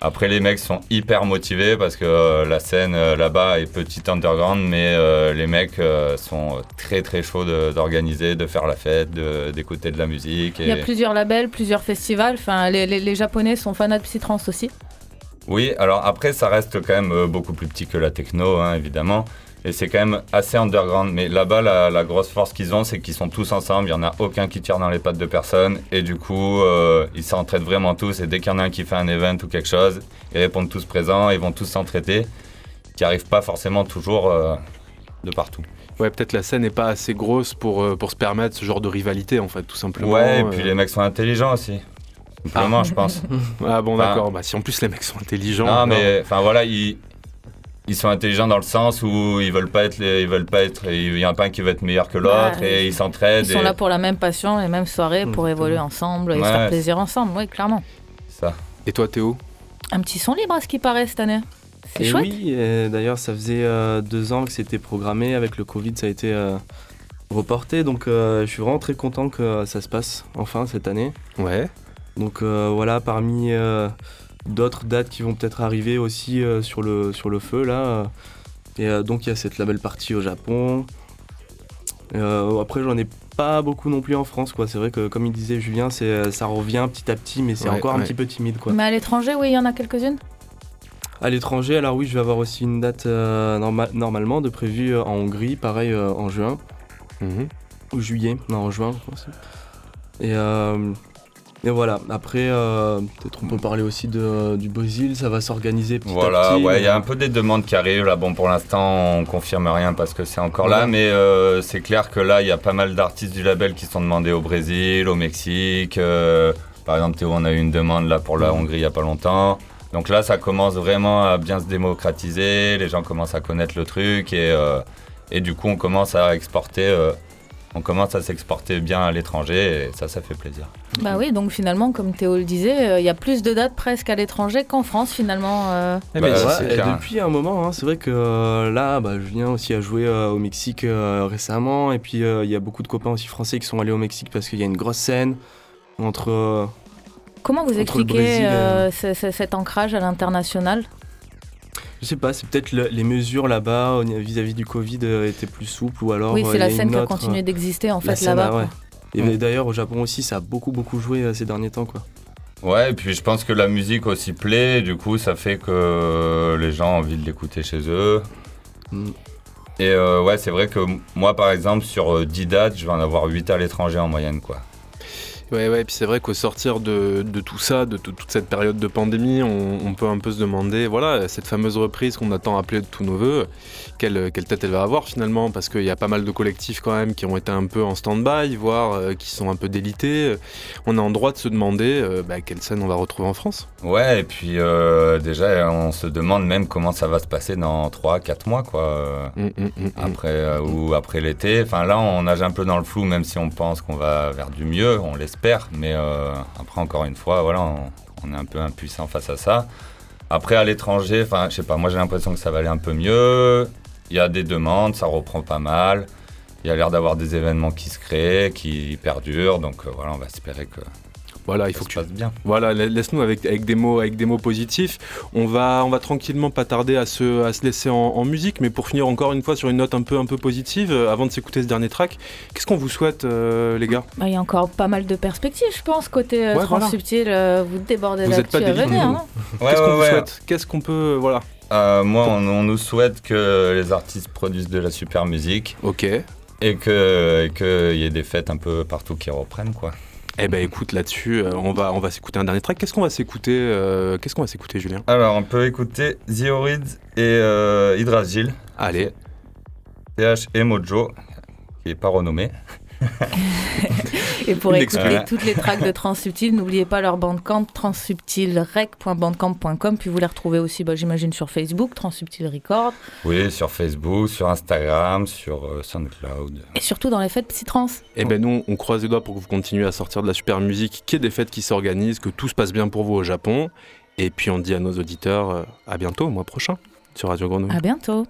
après, les mecs sont hyper motivés parce que euh, la scène euh, là-bas est petite underground, mais euh, les mecs sont très très chauds d'organiser, de, faire la fête, d'écouter de, la musique. Il y a plusieurs labels, plusieurs festivals. Enfin, les, les- les Japonais sont fanats de psytrance aussi. Oui, alors après, ça reste quand même beaucoup plus petit que la techno, hein, évidemment. Et c'est quand même assez underground. Mais là-bas, la, la grosse force qu'ils ont, c'est qu'ils sont tous ensemble. Il n'y en a aucun qui tire dans les pattes de personne. Et du coup, euh, ils s'entraident vraiment tous. Et dès qu'il y en a un qui fait un event ou quelque chose, ils répondent tous présents. Ils vont tous s'entraider. Qui n'arrivent pas forcément toujours euh, de partout. Ouais, peut-être la scène n'est pas assez grosse pour, euh, pour se permettre ce genre de rivalité, en fait, tout simplement. Ouais, et euh. puis les mecs sont intelligents aussi. Simplement, je pense. Ah bon, Enfin- d'accord. Bah, si en plus les mecs sont intelligents. Non, alors- mais enfin voilà, ils, ils sont intelligents dans le sens où ils veulent pas être, les- ils veulent pas être, il y en a pas un qui va être meilleur que l'autre et ils s'entraident. Ils sont et- là pour la même passion, les mêmes soirées, pour Mmh, évoluer ensemble et se Ouais. faire plaisir ensemble, oui, clairement. Ça. Et toi, Théo? Un petit son libre à ce qui paraît cette année. C'est Et chouette. oui, d'ailleurs, ça faisait euh, deux ans que c'était programmé. Avec le Covid, ça a été euh, reporté. Donc, euh, je suis vraiment très content que ça se passe enfin cette année. Ouais. Donc, euh, voilà, parmi euh, d'autres dates qui vont peut-être arriver aussi euh, sur, le, sur le feu, là. et euh, donc, il y a cette label partie au Japon. Euh, après, j'en ai pas beaucoup non plus en France, quoi. C'est vrai que, comme il disait Julien, c'est, ça revient petit à petit, mais c'est Ouais, encore un petit peu timide, quoi. Mais à l'étranger, oui, il y en a quelques-unes? À l'étranger, alors oui, je vais avoir aussi une date euh, norma- normalement de prévue euh, en Hongrie, pareil euh, en juin Mhm. ou juillet, non en juin, je pense. Et, euh, et voilà. Après, euh, peut-être on peut parler aussi de, du Brésil, ça va s'organiser petit à Voilà, petit. ouais, il y a un peu des demandes qui arrivent. Là, bon, pour l'instant, on confirme rien parce que c'est encore là, mais euh, c'est clair que là, il y a pas mal d'artistes du label qui sont demandés au Brésil, au Mexique. euh, par exemple, Théo, on a eu une demande là pour la. Hongrie il y a pas longtemps. Donc là, ça commence vraiment à bien se démocratiser. Les gens commencent à connaître le truc et, et du coup, on commence à exporter. On commence à s'exporter bien à l'étranger et ça, ça fait plaisir. Bah oui, donc finalement, comme Théo le disait, euh, il y a plus de dates presque à l'étranger qu'en France finalement. euh. Eh Bah, ouais, Ouais, c'est et depuis un moment, hein, c'est vrai que euh, là, bah, Julien aussi a joué euh, au Mexique euh, récemment, et puis euh, il y a beaucoup de copains aussi français qui sont allés au Mexique parce qu'il y a une grosse scène entre. euh, Comment vous Entre le expliquez Brésil euh, cet ancrage à l'international? Je sais pas, c'est peut-être le- les mesures là-bas vis-à-vis du Covid euh, étaient plus souples ou alors. Oui, euh, c'est il la scène qui a continué d'exister en euh, fait là-bas. ah ouais. Et d'ailleurs au Japon aussi, ça a beaucoup beaucoup joué euh, ces derniers temps quoi. Ouais, et puis je pense que la musique aussi plaît, du coup ça fait que les gens ont envie de l'écouter chez eux. Mm. Et euh, ouais, c'est vrai que moi par exemple sur euh, 10 dates, je vais en avoir 8 à l'étranger en moyenne quoi. Ouais, ouais, puis c'est vrai qu'au sortir de, de tout ça, de, tout- toute cette période de pandémie, on, on peut un peu se demander, voilà, cette fameuse reprise qu'on attend appeler de tous nos voeux, quelle, quelle tête elle va avoir finalement, parce qu'il y a pas mal de collectifs quand même qui ont été un peu en stand-by, voire euh, qui sont un peu délités. On est en droit de se demander euh, bah, quelle scène on va retrouver en France. Ouais, et puis euh, déjà on se demande même comment ça va se passer dans 3-4 mois quoi. hum, hum, hum. Après ou après l'été. Enfin là on nage un peu dans le flou même si on pense qu'on va vers du mieux, on l'espère. Mais euh, après encore une fois, voilà, on, on est un peu impuissant face à ça. Après à l'étranger, enfin je sais pas, moi j'ai l'impression que ça va aller un peu mieux. Il y a des demandes, ça reprend pas mal. Il y a l'air d'avoir des événements qui se créent, qui perdurent. Donc euh, voilà, on va espérer que Voilà, il ça faut se que tu passe bien. Voilà, la- laisse-nous avec, avec, des mots, avec des mots positifs. On va, on va tranquillement pas tarder à se, à se laisser en, en musique, mais pour finir encore une fois sur une note un peu, un peu positive, euh, avant de s'écouter ce dernier track, qu'est-ce qu'on vous souhaite, euh, les gars? Bah, Il y a encore pas mal de perspectives, je pense, côté euh, Ouais, voilà. Transsubtil. euh, vous débordez Vous êtes là-dessus. pas venez, déliés, hein. Ouais, Qu'est-ce qu'on ouais, vous souhaite? Qu'est-ce qu'on peut. Voilà. Euh, moi, on, on nous souhaite que les artistes produisent de la super musique Ok. et que et qu'il y ait des fêtes un peu partout qui reprennent quoi. Eh ben écoute, là-dessus, euh, on va, on va s'écouter un dernier track. Qu'est-ce qu'on va s'écouter euh, Qu'est-ce qu'on va s'écouter, Julien? Alors, on peut écouter The et euh, Hydrasgil, Allez. TH et Mojo, qui est pas renommé. Et pour écouter toutes les tracks de Transsubtil, n'oubliez pas leur bandcamp transsubtilrec.bandcamp.com. Puis vous les retrouvez aussi, bah, j'imagine, sur Facebook, Transsubtil Record. Oui, sur Facebook, sur Instagram, sur euh, SoundCloud. Et surtout dans les fêtes Psytrans. Eh ben nous, on croise les doigts pour que vous continuez à sortir de la super musique, qu'il y ait des fêtes qui s'organisent, que tout se passe bien pour vous au Japon. Et puis on dit à nos auditeurs euh, à bientôt, au mois prochain, sur Radio Grenouille. À bientôt.